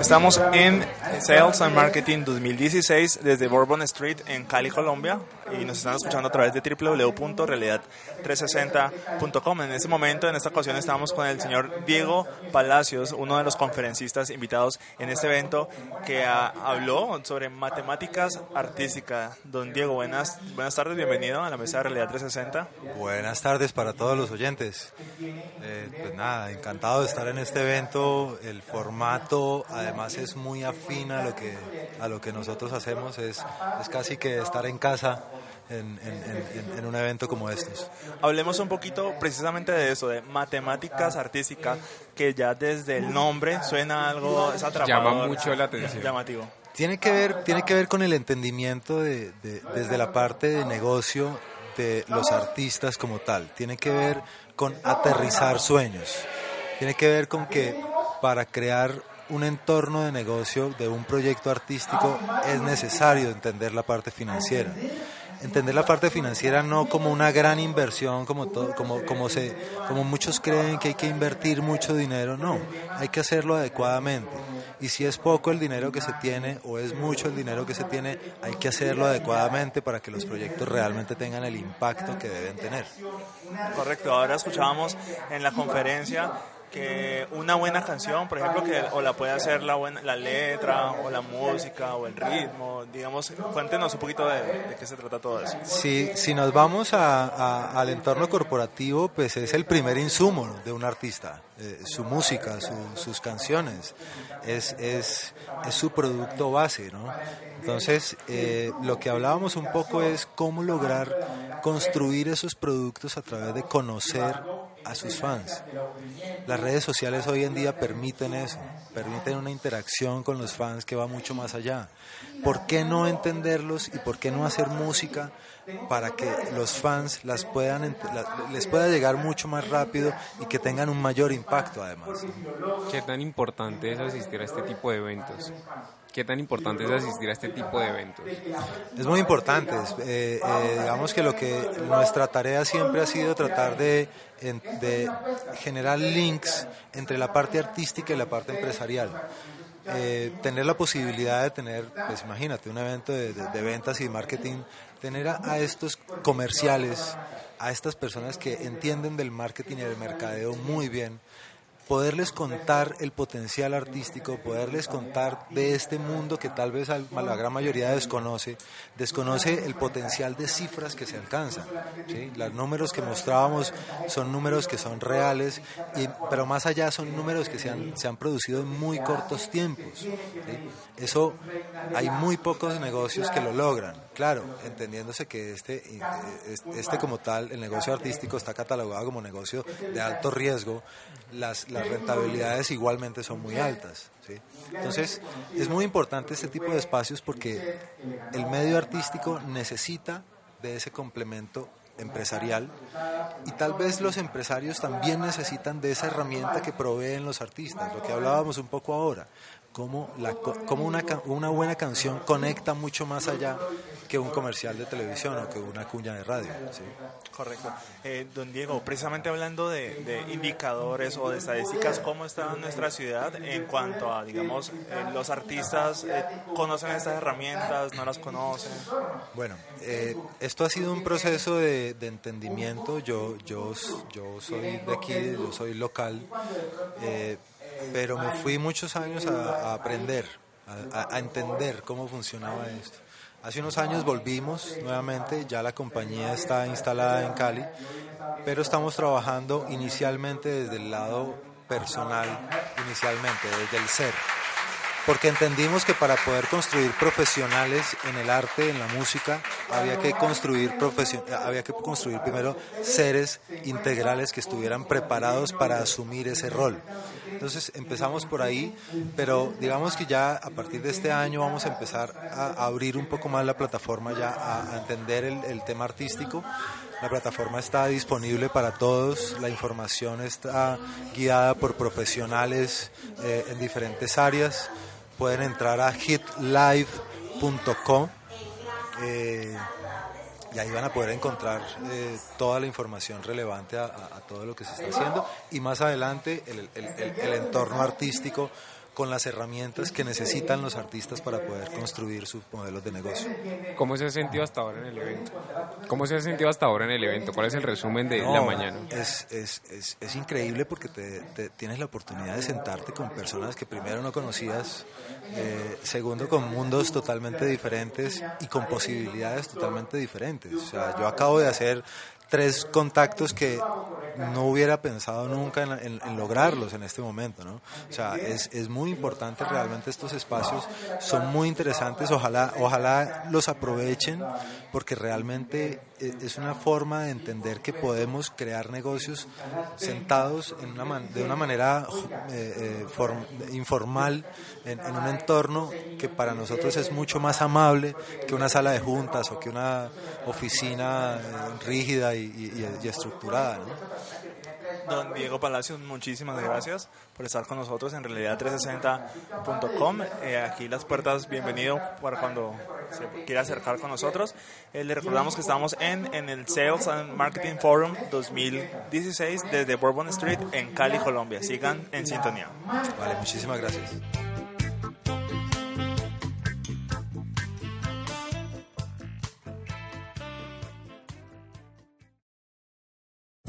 Estamos en Sales and Marketing 2016 desde Bourbon Street en Cali, Colombia y nos están escuchando a través de www.realidad360.com. En este momento, en esta ocasión, estamos con el señor Diego Palacios, uno de los conferencistas invitados en este evento que habló sobre matemáticas artísticas. Don Diego, buenas, buenas tardes, bienvenido a la mesa de Realidad 360. Buenas tardes para todos los oyentes. Eh, pues nada, encantado de estar en este evento. El formato, además, es muy afín a lo que, a lo que nosotros hacemos. Es, es casi que estar en casa en, un evento como estos. Hablemos un poquito precisamente de eso, de matemáticas artísticas, que ya desde el nombre suena algo es Llama mucho la atención. Llamativo. Tiene que ver, tiene que ver con el entendimiento de, desde la parte de negocio de los artistas como tal. Tiene que ver con aterrizar sueños. Tiene que ver con que para crear un entorno de negocio de un proyecto artístico es necesario entender la parte financiera entender la parte financiera no como una gran inversión, como, todo, como, como, se, como muchos creen que hay que invertir mucho dinero, no, hay que hacerlo adecuadamente. Y si es poco el dinero que se tiene o es mucho el dinero que se tiene, hay que hacerlo adecuadamente para que los proyectos realmente tengan el impacto que deben tener. Correcto, ahora escuchábamos en la conferencia que una buena canción, por ejemplo, que o la puede hacer la, buena, la letra, o la música, o el ritmo, digamos, cuéntenos un poquito de, qué se trata todo eso. Si, si nos vamos al entorno corporativo, pues es el primer insumo de un artista, eh, su música, sus canciones, es, es, es, su producto base, ¿no? Entonces, eh, lo que hablábamos un poco es cómo lograr construir esos productos a través de conocer a sus fans. Las redes sociales hoy en día permiten eso, permiten una interacción con los fans que va mucho más allá. ¿Por qué no entenderlos y por qué no hacer música para que los fans las puedan, les pueda llegar mucho más rápido y que tengan un mayor impacto además? ¿Qué tan importante es asistir a este tipo de eventos? ¿Qué tan importante es asistir a este tipo de eventos? Es muy importante. Eh, eh, digamos que lo que nuestra tarea siempre ha sido tratar de, de generar links entre la parte artística y la parte empresarial. Eh, tener la posibilidad de tener, pues imagínate, un evento de, ventas y de marketing, tener a, estos comerciales, a estas personas que entienden del marketing y del mercadeo muy bien, poderles contar el potencial artístico, poderles contar de este mundo que tal vez la gran mayoría desconoce, desconoce el potencial de cifras que se alcanzan. Los números que mostrábamos son números que son reales, pero más allá son números que se han, se han producido en muy cortos tiempos. Eso hay muy pocos negocios que lo logran. Claro, entendiéndose que este, este como tal, el negocio artístico está catalogado como negocio de alto riesgo, las rentabilidades igualmente son muy altas. Entonces, es muy importante este tipo de espacios porque el medio artístico necesita de ese complemento empresarial y tal vez los empresarios también necesitan de esa herramienta que proveen los artistas, lo que hablábamos un poco ahora cómo, la, cómo una, una buena canción conecta mucho más allá que un comercial de televisión o que una cuña de radio. Correcto. Eh, don Diego, precisamente hablando de, indicadores o de estadísticas, ¿cómo está nuestra ciudad en cuanto a, digamos, eh, los artistas eh, conocen estas herramientas, no las conocen? Bueno, esto ha sido un proceso de, de, entendimiento. Yo, yo, yo soy de aquí, yo soy local pero me fui muchos años a, aprender, a, entender cómo funcionaba esto. Hace unos años volvimos nuevamente, ya la compañía está instalada en Cali, pero estamos trabajando inicialmente desde el lado personal, inicialmente, desde el ser. porque entendimos que para poder construir profesionales en el arte, en la música, había que construir había que construir primero seres integrales que estuvieran preparados para asumir ese rol. Entonces empezamos por ahí, pero digamos que ya a partir de este año vamos a empezar a abrir un poco más la plataforma ya a, entender el, tema artístico. La plataforma está disponible para todos, la información está guiada por profesionales eh, en diferentes áreas. Pueden entrar a hitlive.com. y ahí van a poder encontrar eh, toda la información relevante a, todo lo que se está haciendo y más adelante el, el entorno artístico con las herramientas que necesitan los artistas para poder construir sus modelos de negocio. ¿Cómo se ha sentido hasta ahora en el evento? ¿Cómo se ha sentido hasta ahora en el evento? ¿Cuál es el resumen de la mañana? Es, es, es, es increíble porque te, tienes la oportunidad de sentarte con personas que primero no conocías, eh, segundo con mundos totalmente diferentes y con posibilidades totalmente diferentes. O sea, yo acabo de hacer tres contactos que no hubiera pensado nunca en, lograrlos en este momento, ¿no? O sea, es, es, muy importante realmente estos espacios, son muy interesantes, ojalá, ojalá los aprovechen porque realmente e, es una forma de entender que podemos crear negocios sentados en una de una manera eh, eh, informal en, un entorno que para nosotros es mucho más amable que una sala de juntas o que una oficina eh, rígida estructurada. Don Diego Palacios, muchísimas gracias por estar con nosotros en realidad360.com. aquí las puertas, bienvenido para cuando se quiera acercar con nosotros. le recordamos que estamos en, en el Sales and Marketing Forum 2016 desde Bourbon Street en Cali, Colombia. Sigan en sintonía. Vale, muchísimas gracias.